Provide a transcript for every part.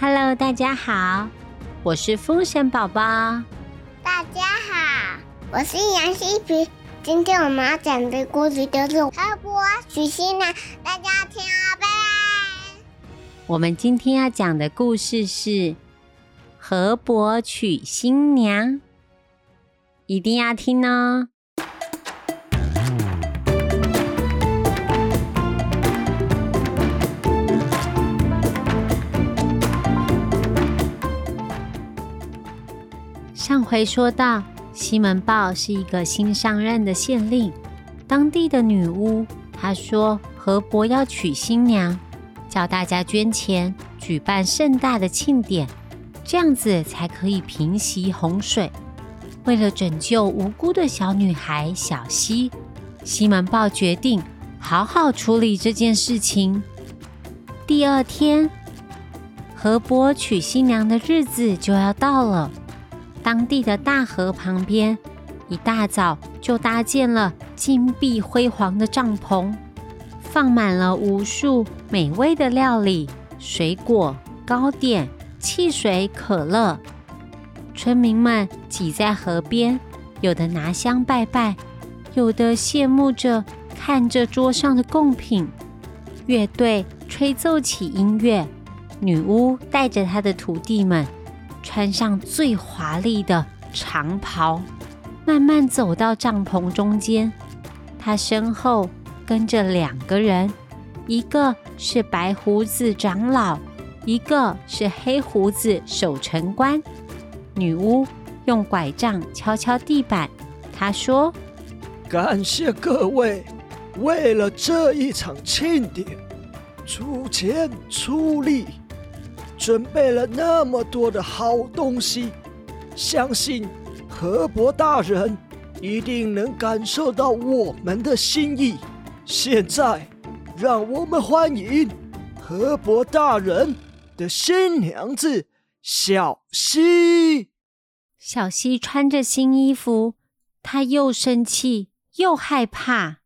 Hello，大家好，我是风神宝宝。大家好，我是杨希皮。今天我们要讲的故事就是《河伯娶新娘》，大家听好呗。我们今天要讲的故事是河伯娶新娘，一定要听哦。回说到，西门豹是一个新上任的县令，当地的女巫她说河伯要娶新娘，叫大家捐钱举办盛大的庆典，这样子才可以平息洪水。为了拯救无辜的小女孩小溪，西门豹决定好好处理这件事情。第二天，河伯娶新娘的日子就要到了。当地的大河旁边，一大早就搭建了金碧辉煌的帐篷，放满了无数美味的料理、水果、糕点、汽水、可乐。村民们挤在河边，有的拿香拜拜，有的羡慕着看着桌上的贡品。乐队吹奏起音乐，女巫带着她的徒弟们。穿上最华丽的长袍，慢慢走到帐篷中间。他身后跟着两个人，一个是白胡子长老，一个是黑胡子守城官。女巫用拐杖敲敲地板，她说：“感谢各位，为了这一场庆典，出钱出力。”准备了那么多的好东西，相信河伯大人一定能感受到我们的心意。现在，让我们欢迎河伯大人的新娘子小溪。小溪穿着新衣服，她又生气又害怕，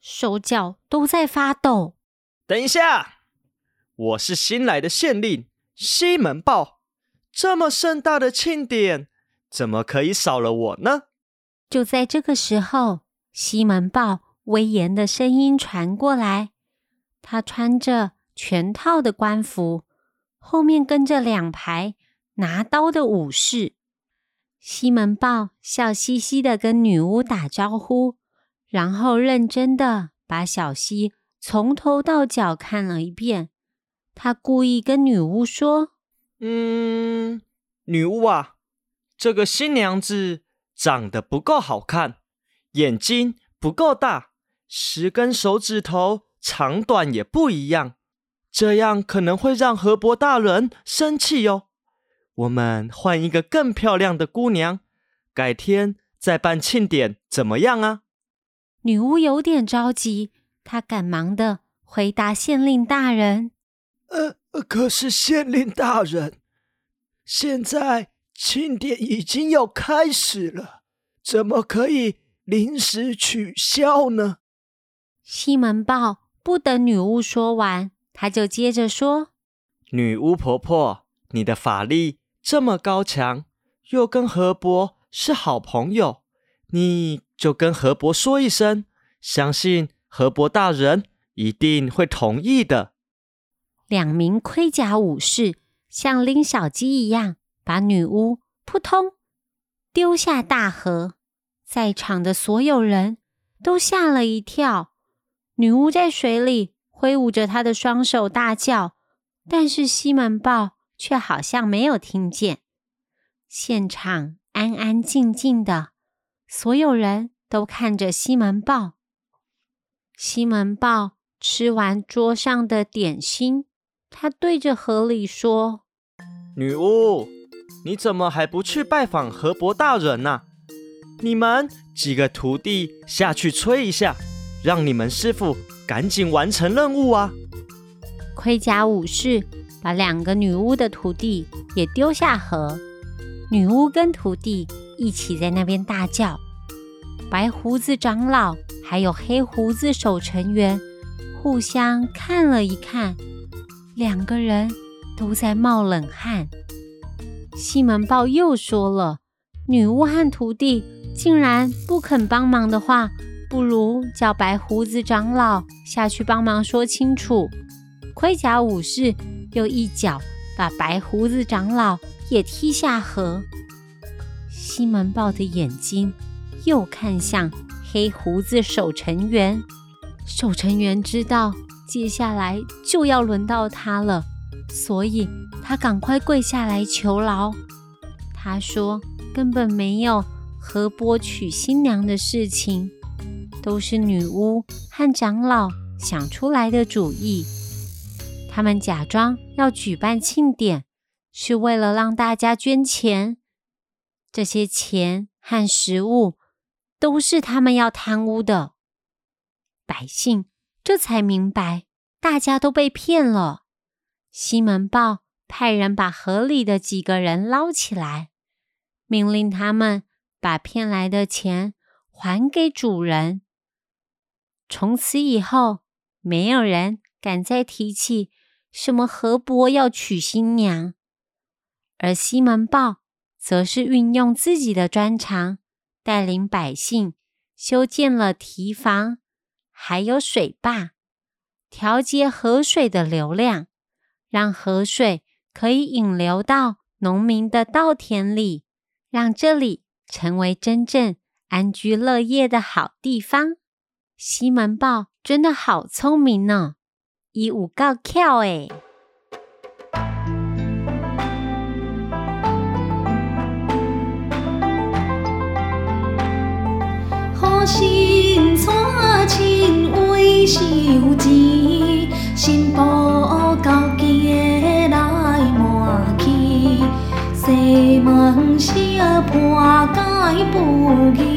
手脚都在发抖。等一下，我是新来的县令。西门豹，这么盛大的庆典，怎么可以少了我呢？就在这个时候，西门豹威严的声音传过来。他穿着全套的官服，后面跟着两排拿刀的武士。西门豹笑嘻嘻的跟女巫打招呼，然后认真的把小溪从头到脚看了一遍。他故意跟女巫说：“嗯，女巫啊，这个新娘子长得不够好看，眼睛不够大，十根手指头长短也不一样，这样可能会让河伯大人生气哟。我们换一个更漂亮的姑娘，改天再办庆典，怎么样啊？”女巫有点着急，她赶忙的回答县令大人。呃，可是县令大人，现在庆典已经要开始了，怎么可以临时取消呢？西门豹不等女巫说完，他就接着说：“女巫婆婆，你的法力这么高强，又跟河伯是好朋友，你就跟河伯说一声，相信河伯大人一定会同意的。”两名盔甲武士像拎小鸡一样，把女巫扑通丢下大河。在场的所有人都吓了一跳。女巫在水里挥舞着她的双手，大叫，但是西门豹却好像没有听见。现场安安静静的，所有人都看着西门豹。西门豹吃完桌上的点心。他对着河里说：“女巫，你怎么还不去拜访河伯大人呢？你们几个徒弟下去催一下，让你们师傅赶紧完成任务啊！”盔甲武士把两个女巫的徒弟也丢下河，女巫跟徒弟一起在那边大叫。白胡子长老还有黑胡子守成员互相看了一看。两个人都在冒冷汗。西门豹又说了：“女巫和徒弟竟然不肯帮忙的话，不如叫白胡子长老下去帮忙说清楚。”盔甲武士又一脚把白胡子长老也踢下河。西门豹的眼睛又看向黑胡子守城员，守城员知道接下来就要轮到他了，所以他赶快跪下来求饶。他说：“根本没有和波娶新娘的事情，都是女巫和长老想出来的主意。他们假装要举办庆典，是为了让大家捐钱。”这些钱和食物都是他们要贪污的，百姓这才明白，大家都被骗了。西门豹派人把河里的几个人捞起来，命令他们把骗来的钱还给主人。从此以后，没有人敢再提起什么河伯要娶新娘，而西门豹。则是运用自己的专长，带领百姓修建了堤防，还有水坝，调节河水的流量，让河水可以引流到农民的稻田里，让这里成为真正安居乐业的好地方。西门豹真的好聪明呢，一五高跳诶。新娶亲为收钱，新妇交家来满去，西门小伴解不义，